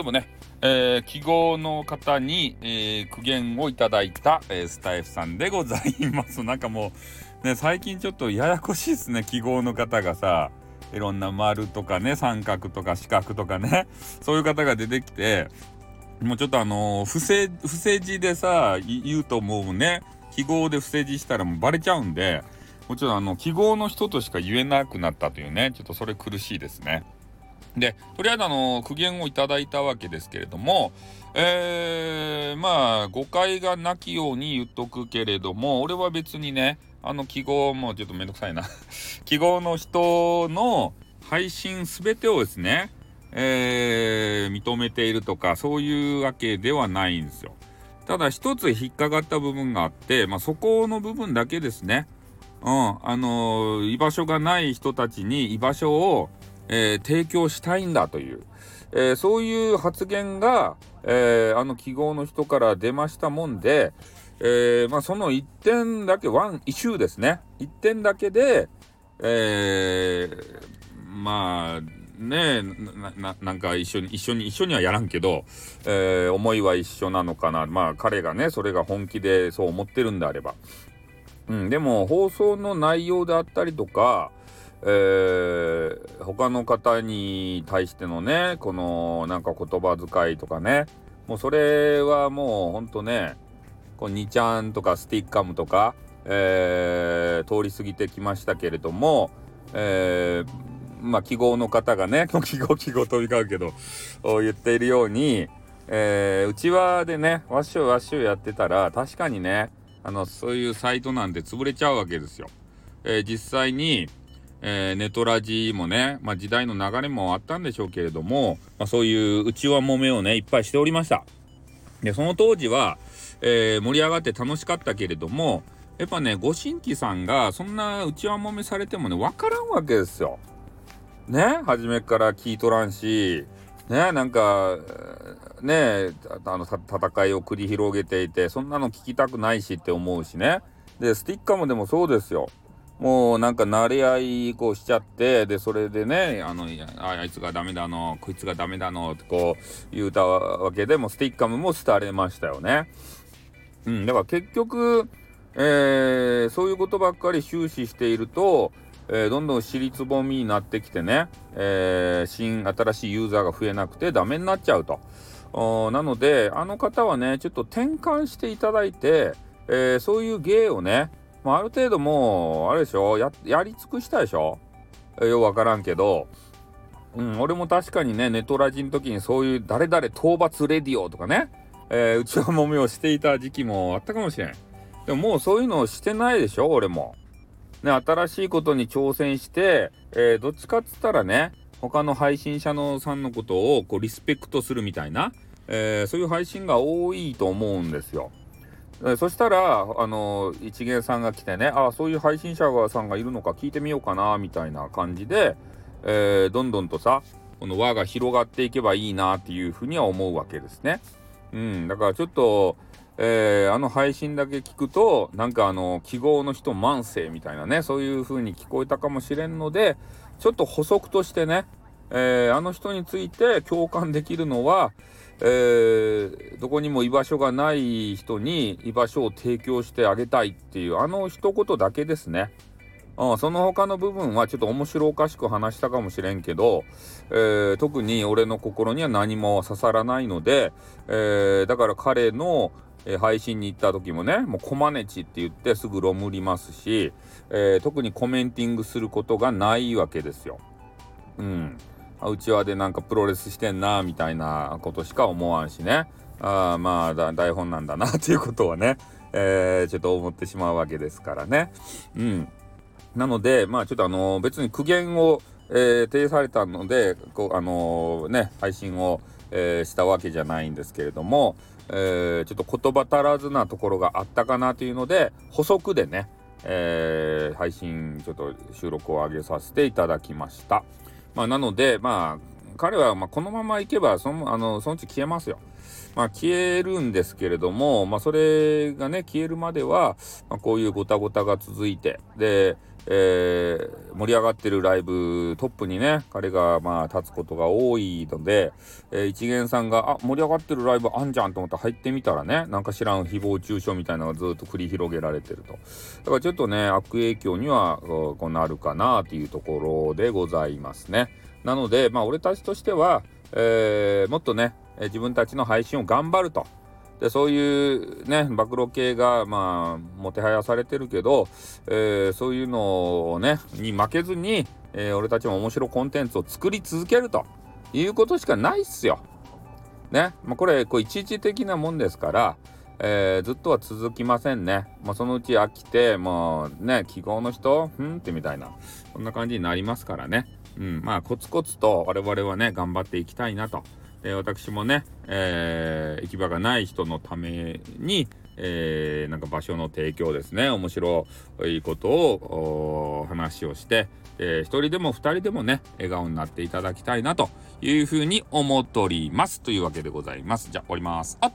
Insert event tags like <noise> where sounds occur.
どもね、えー、記号の方に、えー、苦言をいただいた、えー、スタイフさんでございます。<laughs> なんかもう、ね、最近ちょっとややこしいですね、記号の方がさ、いろんな丸とかね、三角とか四角とかね、<laughs> そういう方が出てきて、もうちょっとあのー、不正、不正字でさ、言うともうね、記号で不正字したらもうバレちゃうんで、もちろんあの、記号の人としか言えなくなったというね、ちょっとそれ苦しいですね。で、とりあえずあの、苦言をいただいたわけですけれども、えー、まあ、誤解がなきように言っとくけれども、俺は別にね、あの記号もちょっとめんどくさいな <laughs> 記号の人の配信すべてをですね、えー、認めているとかそういうわけではないんですよ。ただ一つ引っかかった部分があって、まあ、そこの部分だけですね。うん、あのー、居場所がない人たちに居場所を、えー、提供したいんだという、えー、そういう発言が、えあの記号の人から出ましたもんで、えまあ、その1点だけ、ワン、イシューですね。1点だけで、えまあ、ねななんか一緒に一緒に一緒にはやらんけど、え、思いは一緒なのかな。まあ彼がねそれが本気でそう思ってるんであれば、うん、でも放送の内容であったりとか、えー、他の方に対してのねこのなんか言葉遣いとかねもうそれはもうほんとねこう2ちゃんとかスティッカムとか、えー、通り過ぎてきましたけれども、えーまあ、記号の方がね、<laughs> 記号記号飛び交うけど、言っているように、え、うちわでね、ワッシュワッシュやってたら、確かにね、あの、そういうサイトなんて潰れちゃうわけですよ。え、実際に、えー、ネトラジもね、まあ、時代の流れもあったんでしょうけれども、まあ、そういう内輪もめをね、いっぱいしておりました。で、その当時は、えー、盛り上がって楽しかったけれども、やっぱね、ご新規さんがそんな内輪もめされてもね、わからんわけですよ。ね初めから聞いとらんしねなんかねあの戦いを繰り広げていてそんなの聞きたくないしって思うしねでスティッカーもでもそうですよもうなんか慣れ合いこうしちゃってでそれでねあのあいつがダメだのこいつがダメだのってこう言うたわけでもスティッカムも廃れましたよね。うん、だから結局、えー、そういうことばっかり終始しているとえー、どんどん尻つぼみになってきてね、えー、新新しいユーザーが増えなくてダメになっちゃうと。なのであの方はねちょっと転換していただいて、えー、そういう芸をね、まあ、ある程度もうあれでしょややり尽くしたでしょ、ようわからんけど、うん、俺も確かにねネトラジの時にそういう誰々討伐レディオとかね、えー、うちはもめをしていた時期もあったかもしれん。でももうそういうのをしてないでしょ俺も。ね、新しいことに挑戦して、えー、どっちかっつったらね、他の配信者のさんのことをこうリスペクトするみたいな、えー、そういう配信が多いと思うんですよ。そしたら、あの一元さんが来てね、ああ、そういう配信者さんがいるのか聞いてみようかな、みたいな感じで、えー、どんどんとさ、この輪が広がっていけばいいなっていうふうには思うわけですね。うん、だからちょっと、えー、あの配信だけ聞くとなんかあの記号の人慢性みたいなねそういう風に聞こえたかもしれんのでちょっと補足としてね、えー、あの人について共感できるのは、えー、どこにも居場所がない人に居場所を提供してあげたいっていうあの一言だけですね。うん、その他の部分はちょっと面白おかしく話したかもしれんけど、えー、特に俺の心には何も刺さらないので、えー、だから彼の、配信に行った時もねもうコマネチって言ってすぐロムりますし、えー、特にコメンティングすることがないわけですよ。うん。うちわでなんかプロレスしてんなみたいなことしか思わんしねあまあ台本なんだなっていうことはね、<laughs> えー、ちょっと思ってしまうわけですからね。うん。なのでまあちょっとあのー、別に苦言を、えー、呈されたのでこうあのね配信を、えしたわけじゃないんですけれども、えー、ちょっと言葉足らずなところがあったかなというので補足でね、えー、配信ちょっと収録を上げさせていただきました。まあ、なのでまあ彼はまこのままいけばそのあのそのうち消えますよ。まあ、消えるんですけれども、まあ、それがね消えるまでは、まあ、こういうごたごたが続いてでえー、盛り上がってるライブトップにね彼がまあ立つことが多いので、えー、一元さんがあ盛り上がってるライブあんじゃんと思って入ってみたらねなんか知らん誹謗中傷みたいなのがずっと繰り広げられてると。だからちょっとね悪影響にはこうなるかなというところでございますね。なのでまあ俺たちとしては、えー、もっとね自分たちの配信を頑張るとでそういうね暴露系がまあもてはやされてるけど、えー、そういうのをねに負けずに、えー、俺たちも面白コンテンツを作り続けるということしかないっすよ。ね、まあ、これこう一時的なもんですから、えー、ずっとは続きませんね。まあ、そのうち飽きてもうね記号の人ふんってみたいなそんな感じになりますからね。うん、まあコツコツと我々はね頑張っていきたいなと。えー、私もね、えー、行き場がない人のために、えー、なんか場所の提供ですね。面白いことを話をして、えー、1人でも2人でもね笑顔になっていただきたいなというふうに思っております。というわけでございます。じゃあ終わります。あっ